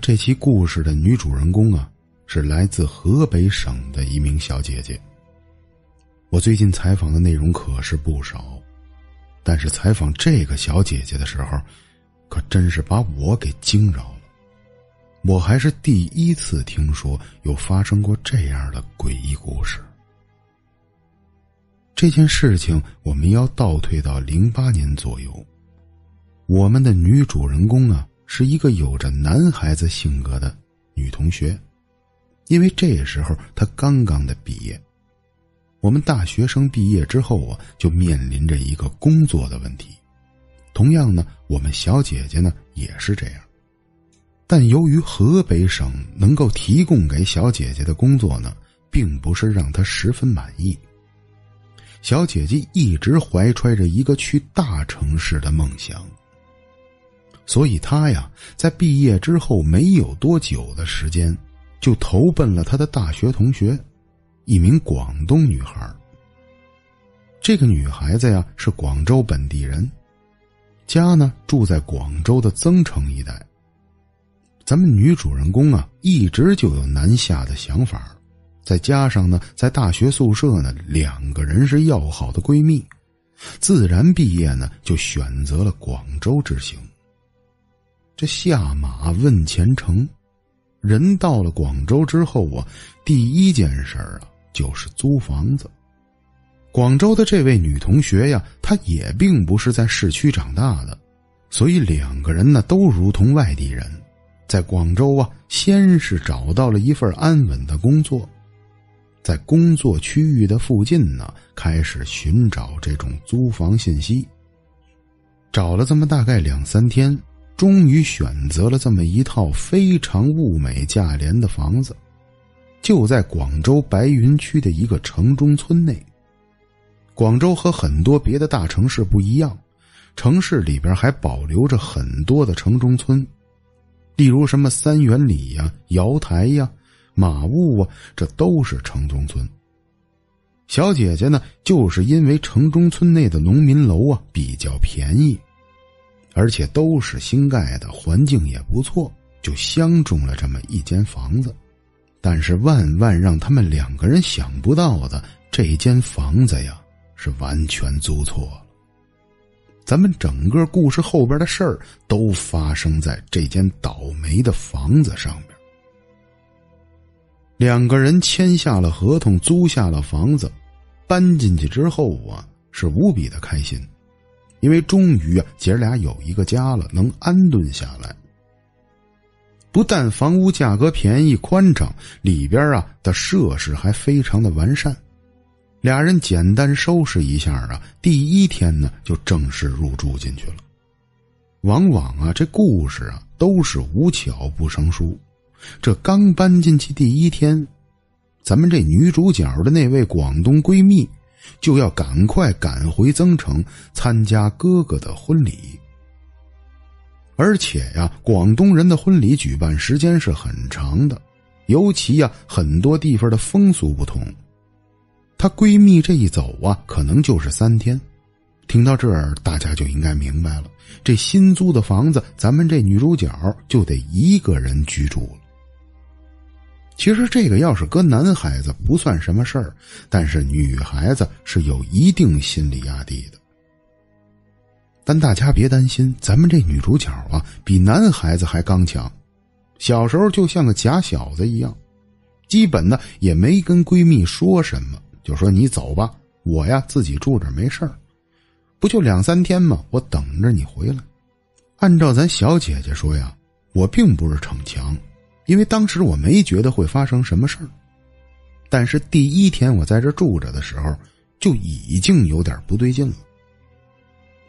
这期故事的女主人公啊，是来自河北省的一名小姐姐。我最近采访的内容可是不少，但是采访这个小姐姐的时候，可真是把我给惊着了。我还是第一次听说有发生过这样的诡异故事。这件事情我们要倒退到零八年左右，我们的女主人公啊。是一个有着男孩子性格的女同学，因为这时候她刚刚的毕业。我们大学生毕业之后啊，就面临着一个工作的问题。同样呢，我们小姐姐呢也是这样。但由于河北省能够提供给小姐姐的工作呢，并不是让她十分满意。小姐姐一直怀揣着一个去大城市的梦想。所以他呀，在毕业之后没有多久的时间，就投奔了他的大学同学，一名广东女孩。这个女孩子呀是广州本地人，家呢住在广州的增城一带。咱们女主人公啊，一直就有南下的想法，再加上呢，在大学宿舍呢，两个人是要好的闺蜜，自然毕业呢就选择了广州之行。这下马问前程，人到了广州之后啊，第一件事啊就是租房子。广州的这位女同学呀，她也并不是在市区长大的，所以两个人呢都如同外地人，在广州啊，先是找到了一份安稳的工作，在工作区域的附近呢，开始寻找这种租房信息。找了这么大概两三天。终于选择了这么一套非常物美价廉的房子，就在广州白云区的一个城中村内。广州和很多别的大城市不一样，城市里边还保留着很多的城中村，例如什么三元里呀、瑶台呀、马坞啊，这都是城中村。小姐姐呢，就是因为城中村内的农民楼啊比较便宜。而且都是新盖的，环境也不错，就相中了这么一间房子。但是万万让他们两个人想不到的，这间房子呀是完全租错了。咱们整个故事后边的事儿都发生在这间倒霉的房子上面。两个人签下了合同，租下了房子，搬进去之后啊，是无比的开心。因为终于啊，姐儿俩有一个家了，能安顿下来。不但房屋价格便宜、宽敞，里边啊的设施还非常的完善。俩人简单收拾一下啊，第一天呢就正式入住进去了。往往啊，这故事啊都是无巧不成书。这刚搬进去第一天，咱们这女主角的那位广东闺蜜。就要赶快赶回增城参加哥哥的婚礼，而且呀，广东人的婚礼举办时间是很长的，尤其呀，很多地方的风俗不同。她闺蜜这一走啊，可能就是三天。听到这儿，大家就应该明白了，这新租的房子，咱们这女主角就得一个人居住了。其实这个要是搁男孩子不算什么事儿，但是女孩子是有一定心理压力的。但大家别担心，咱们这女主角啊，比男孩子还刚强。小时候就像个假小子一样，基本呢也没跟闺蜜说什么，就说你走吧，我呀自己住着没事儿，不就两三天吗？我等着你回来。按照咱小姐姐说呀，我并不是逞强。因为当时我没觉得会发生什么事儿，但是第一天我在这住着的时候，就已经有点不对劲了。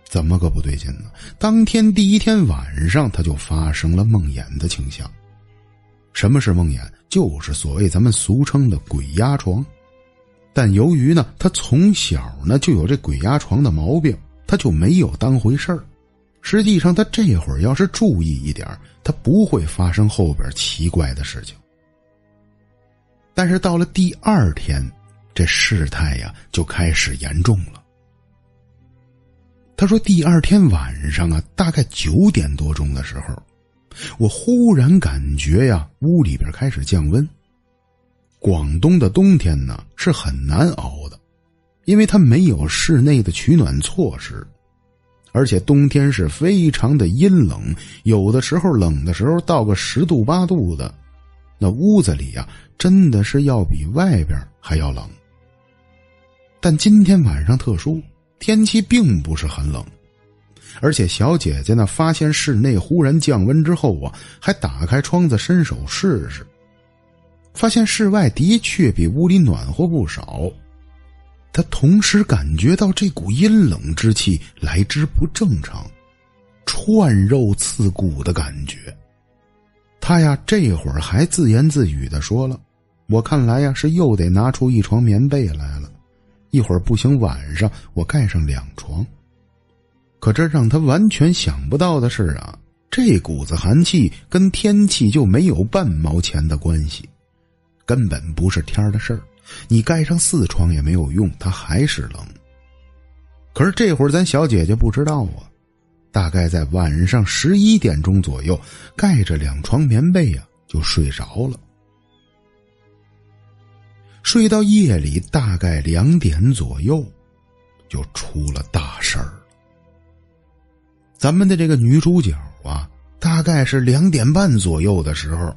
怎么个不对劲呢？当天第一天晚上，他就发生了梦魇的倾向。什么是梦魇？就是所谓咱们俗称的鬼压床。但由于呢，他从小呢就有这鬼压床的毛病，他就没有当回事儿。实际上，他这会儿要是注意一点，他不会发生后边奇怪的事情。但是到了第二天，这事态呀就开始严重了。他说，第二天晚上啊，大概九点多钟的时候，我忽然感觉呀，屋里边开始降温。广东的冬天呢是很难熬的，因为它没有室内的取暖措施，而且冬天是非常的阴冷，有的时候冷的时候到个十度八度的，那屋子里呀真的是要比外边还要冷。但今天晚上特殊，天气并不是很冷，而且小姐姐呢发现室内忽然降温之后啊，还打开窗子伸手试试。发现室外的确比屋里暖和不少，他同时感觉到这股阴冷之气来之不正常，串肉刺骨的感觉。他呀，这会儿还自言自语的说了：“我看来呀，是又得拿出一床棉被来了。一会儿不行，晚上我盖上两床。”可这让他完全想不到的是啊，这股子寒气跟天气就没有半毛钱的关系。根本不是天的事儿，你盖上四床也没有用，它还是冷。可是这会儿咱小姐姐不知道啊，大概在晚上十一点钟左右，盖着两床棉被呀就睡着了。睡到夜里大概两点左右，就出了大事儿。咱们的这个女主角啊，大概是两点半左右的时候。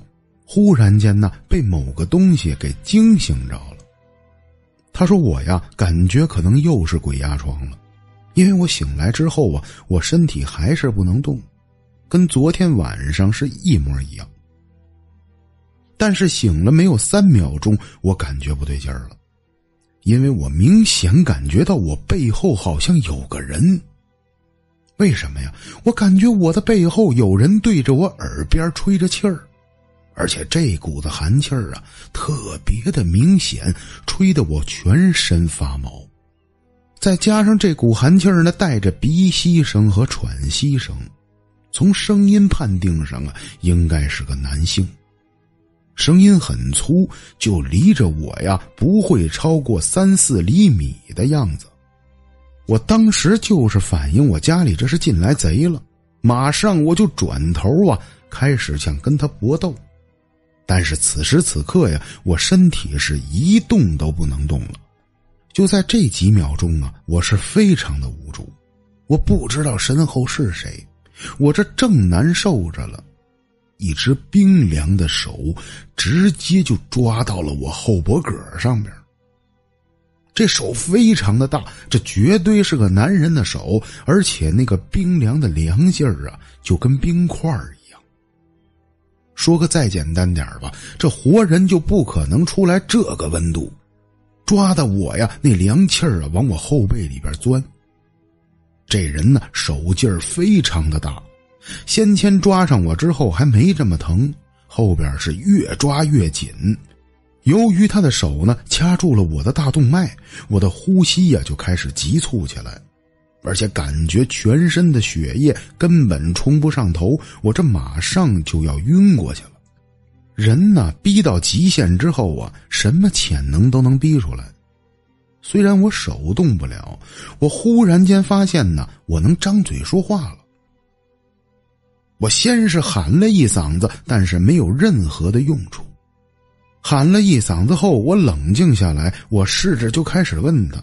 忽然间呢，被某个东西给惊醒着了。他说：“我呀，感觉可能又是鬼压床了，因为我醒来之后啊，我身体还是不能动，跟昨天晚上是一模一样。但是醒了没有三秒钟，我感觉不对劲儿了，因为我明显感觉到我背后好像有个人。为什么呀？我感觉我的背后有人对着我耳边吹着气儿。”而且这股子寒气儿啊，特别的明显，吹得我全身发毛。再加上这股寒气儿呢，带着鼻息声和喘息声，从声音判定上啊，应该是个男性。声音很粗，就离着我呀，不会超过三四厘米的样子。我当时就是反应，我家里这是进来贼了，马上我就转头啊，开始想跟他搏斗。但是此时此刻呀，我身体是一动都不能动了。就在这几秒钟啊，我是非常的无助，我不知道身后是谁，我这正难受着了，一只冰凉的手直接就抓到了我后脖颈上边。这手非常的大，这绝对是个男人的手，而且那个冰凉的凉劲儿啊，就跟冰块儿。说个再简单点吧，这活人就不可能出来这个温度，抓的我呀，那凉气儿啊，往我后背里边钻。这人呢，手劲儿非常的大，先前抓上我之后还没这么疼，后边是越抓越紧。由于他的手呢掐住了我的大动脉，我的呼吸呀就开始急促起来。而且感觉全身的血液根本冲不上头，我这马上就要晕过去了。人呢，逼到极限之后啊，什么潜能都能逼出来。虽然我手动不了，我忽然间发现呢，我能张嘴说话了。我先是喊了一嗓子，但是没有任何的用处。喊了一嗓子后，我冷静下来，我试着就开始问他。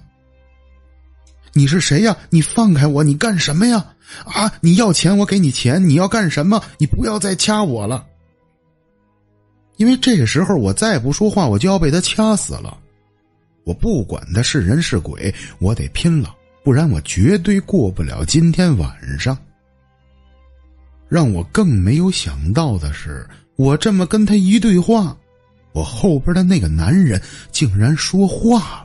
你是谁呀？你放开我！你干什么呀？啊！你要钱，我给你钱。你要干什么？你不要再掐我了。因为这个时候我再不说话，我就要被他掐死了。我不管他是人是鬼，我得拼了，不然我绝对过不了今天晚上。让我更没有想到的是，我这么跟他一对话，我后边的那个男人竟然说话了。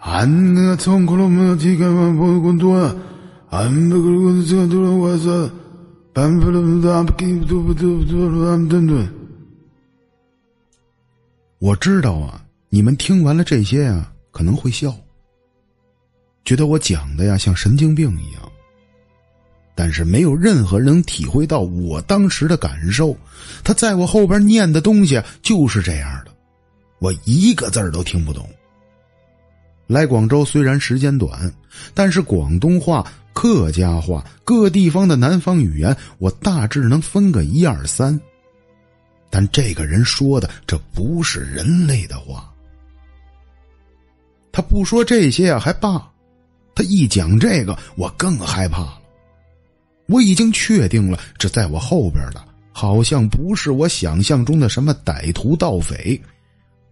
俺那从克罗姆提干完不工作，俺不可能这都让我说，办不了那不给都不都都俺等等。我知道啊，你们听完了这些啊，可能会笑，觉得我讲的呀像神经病一样。但是没有任何人能体会到我当时的感受。他在我后边念的东西就是这样的，我一个字都听不懂。来广州虽然时间短，但是广东话客家话，各地方的南方语言，我大致能分个一二三。但这个人说的这不是人类的话。他不说这些啊还罢，他一讲这个，我更害怕了。我已经确定了，这在我后边的，好像不是我想象中的什么歹徒盗匪，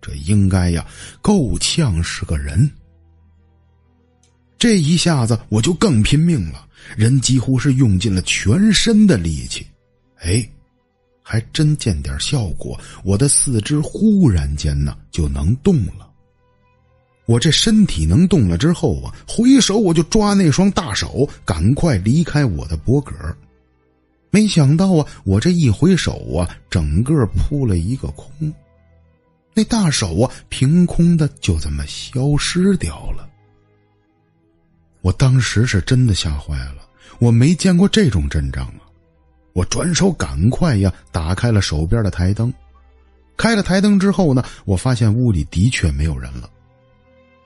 这应该呀，够呛是个人。这一下子我就更拼命了，人几乎是用尽了全身的力气，哎，还真见点效果。我的四肢忽然间呢就能动了。我这身体能动了之后啊，回手我就抓那双大手，赶快离开我的脖颈没想到啊，我这一回手啊，整个扑了一个空，那大手啊，凭空的就这么消失掉了。我当时是真的吓坏了，我没见过这种阵仗啊！我转手赶快呀，打开了手边的台灯。开了台灯之后呢，我发现屋里的确没有人了，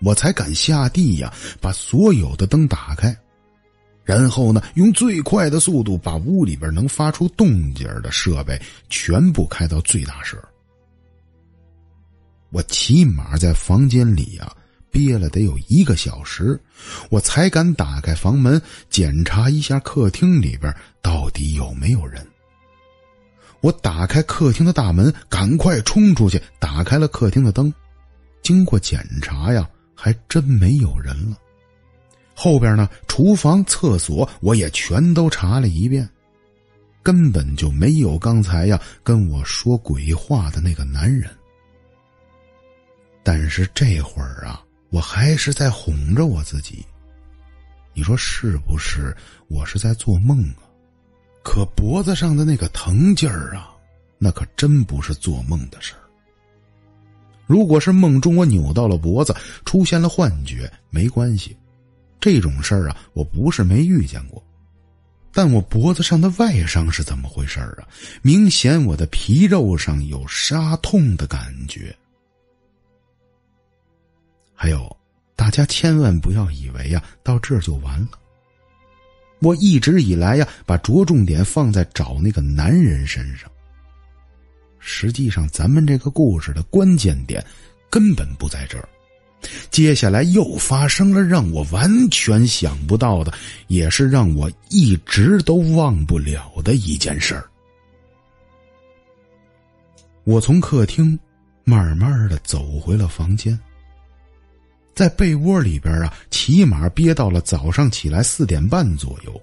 我才敢下地呀，把所有的灯打开，然后呢，用最快的速度把屋里边能发出动静的设备全部开到最大声。我起码在房间里呀。憋了得有一个小时，我才敢打开房门检查一下客厅里边到底有没有人。我打开客厅的大门，赶快冲出去，打开了客厅的灯。经过检查呀，还真没有人了。后边呢，厨房、厕所我也全都查了一遍，根本就没有刚才呀跟我说鬼话的那个男人。但是这会儿啊。我还是在哄着我自己，你说是不是？我是在做梦啊？可脖子上的那个疼劲儿啊，那可真不是做梦的事儿。如果是梦中我扭到了脖子，出现了幻觉，没关系，这种事儿啊，我不是没遇见过。但我脖子上的外伤是怎么回事啊？明显我的皮肉上有杀痛的感觉。还有，大家千万不要以为呀，到这就完了。我一直以来呀，把着重点放在找那个男人身上。实际上，咱们这个故事的关键点根本不在这儿。接下来又发生了让我完全想不到的，也是让我一直都忘不了的一件事儿。我从客厅慢慢的走回了房间。在被窝里边啊，起码憋到了早上起来四点半左右。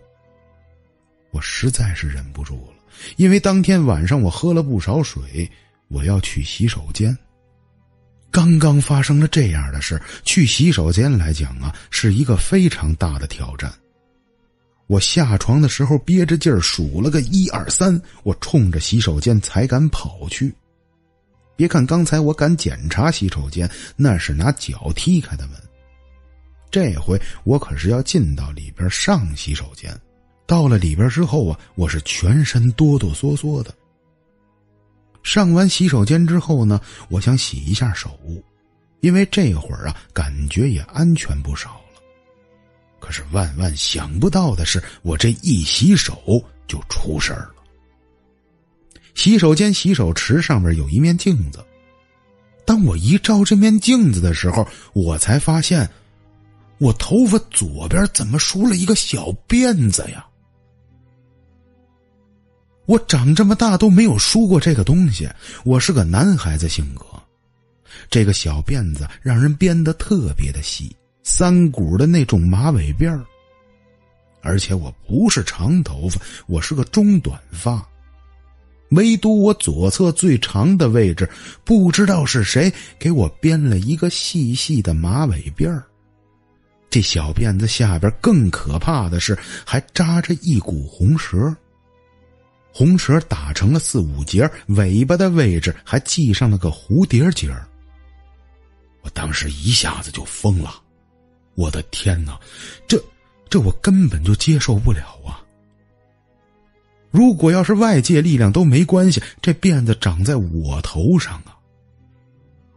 我实在是忍不住了，因为当天晚上我喝了不少水，我要去洗手间。刚刚发生了这样的事，去洗手间来讲啊，是一个非常大的挑战。我下床的时候憋着劲儿数了个一二三，我冲着洗手间才敢跑去。别看刚才我敢检查洗手间，那是拿脚踢开的门。这回我可是要进到里边上洗手间。到了里边之后啊，我是全身哆哆嗦嗦的。上完洗手间之后呢，我想洗一下手，因为这会儿啊，感觉也安全不少了。可是万万想不到的是，我这一洗手就出事儿了。洗手间洗手池上面有一面镜子，当我一照这面镜子的时候，我才发现，我头发左边怎么梳了一个小辫子呀？我长这么大都没有梳过这个东西。我是个男孩子性格，这个小辫子让人编的特别的细，三股的那种马尾辫而且我不是长头发，我是个中短发。唯独我左侧最长的位置，不知道是谁给我编了一个细细的马尾辫儿。这小辫子下边更可怕的是，还扎着一股红绳。红绳打成了四五节，尾巴的位置还系上了个蝴蝶结儿。我当时一下子就疯了，我的天哪，这这我根本就接受不了！如果要是外界力量都没关系，这辫子长在我头上啊！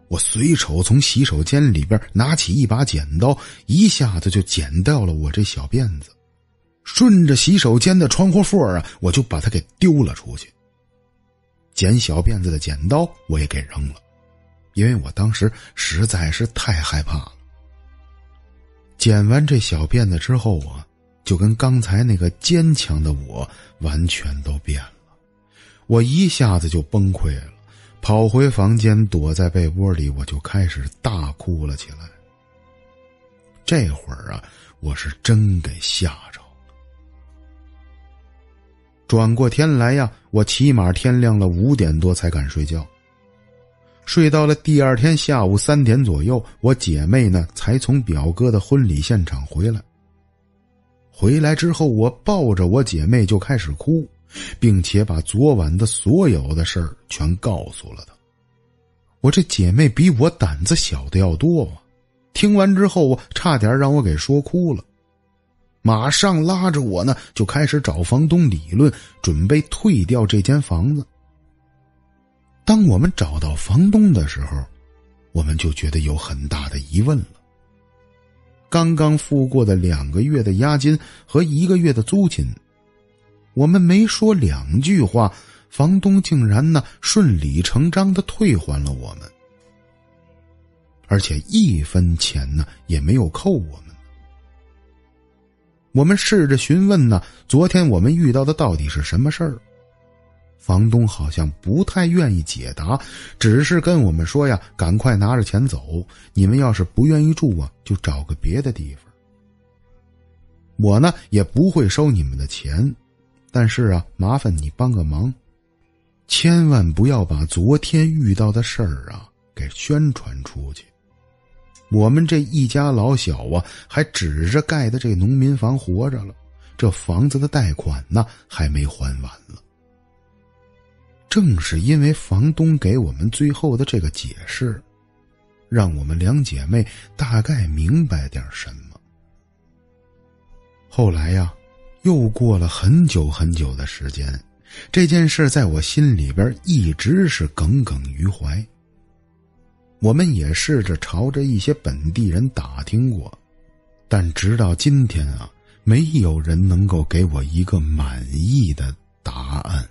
我随手从洗手间里边拿起一把剪刀，一下子就剪掉了我这小辫子。顺着洗手间的窗户缝啊，我就把它给丢了出去。剪小辫子的剪刀我也给扔了，因为我当时实在是太害怕了。剪完这小辫子之后啊，就跟刚才那个坚强的我完全都变了，我一下子就崩溃了，跑回房间躲在被窝里，我就开始大哭了起来。这会儿啊，我是真给吓着了。转过天来呀，我起码天亮了五点多才敢睡觉。睡到了第二天下午三点左右，我姐妹呢才从表哥的婚礼现场回来。回来之后，我抱着我姐妹就开始哭，并且把昨晚的所有的事儿全告诉了她。我这姐妹比我胆子小的要多啊！听完之后，我差点让我给说哭了。马上拉着我呢，就开始找房东理论，准备退掉这间房子。当我们找到房东的时候，我们就觉得有很大的疑问了。刚刚付过的两个月的押金和一个月的租金，我们没说两句话，房东竟然呢顺理成章的退还了我们。而且一分钱呢也没有扣我们。我们试着询问呢，昨天我们遇到的到底是什么事儿？房东好像不太愿意解答，只是跟我们说呀：“赶快拿着钱走，你们要是不愿意住啊，就找个别的地方。我呢也不会收你们的钱，但是啊，麻烦你帮个忙，千万不要把昨天遇到的事儿啊给宣传出去。”我们这一家老小啊，还指着盖的这农民房活着了，这房子的贷款呢还没还完了。正是因为房东给我们最后的这个解释，让我们两姐妹大概明白点什么。后来呀，又过了很久很久的时间，这件事在我心里边一直是耿耿于怀。我们也试着朝着一些本地人打听过，但直到今天啊，没有人能够给我一个满意的答案。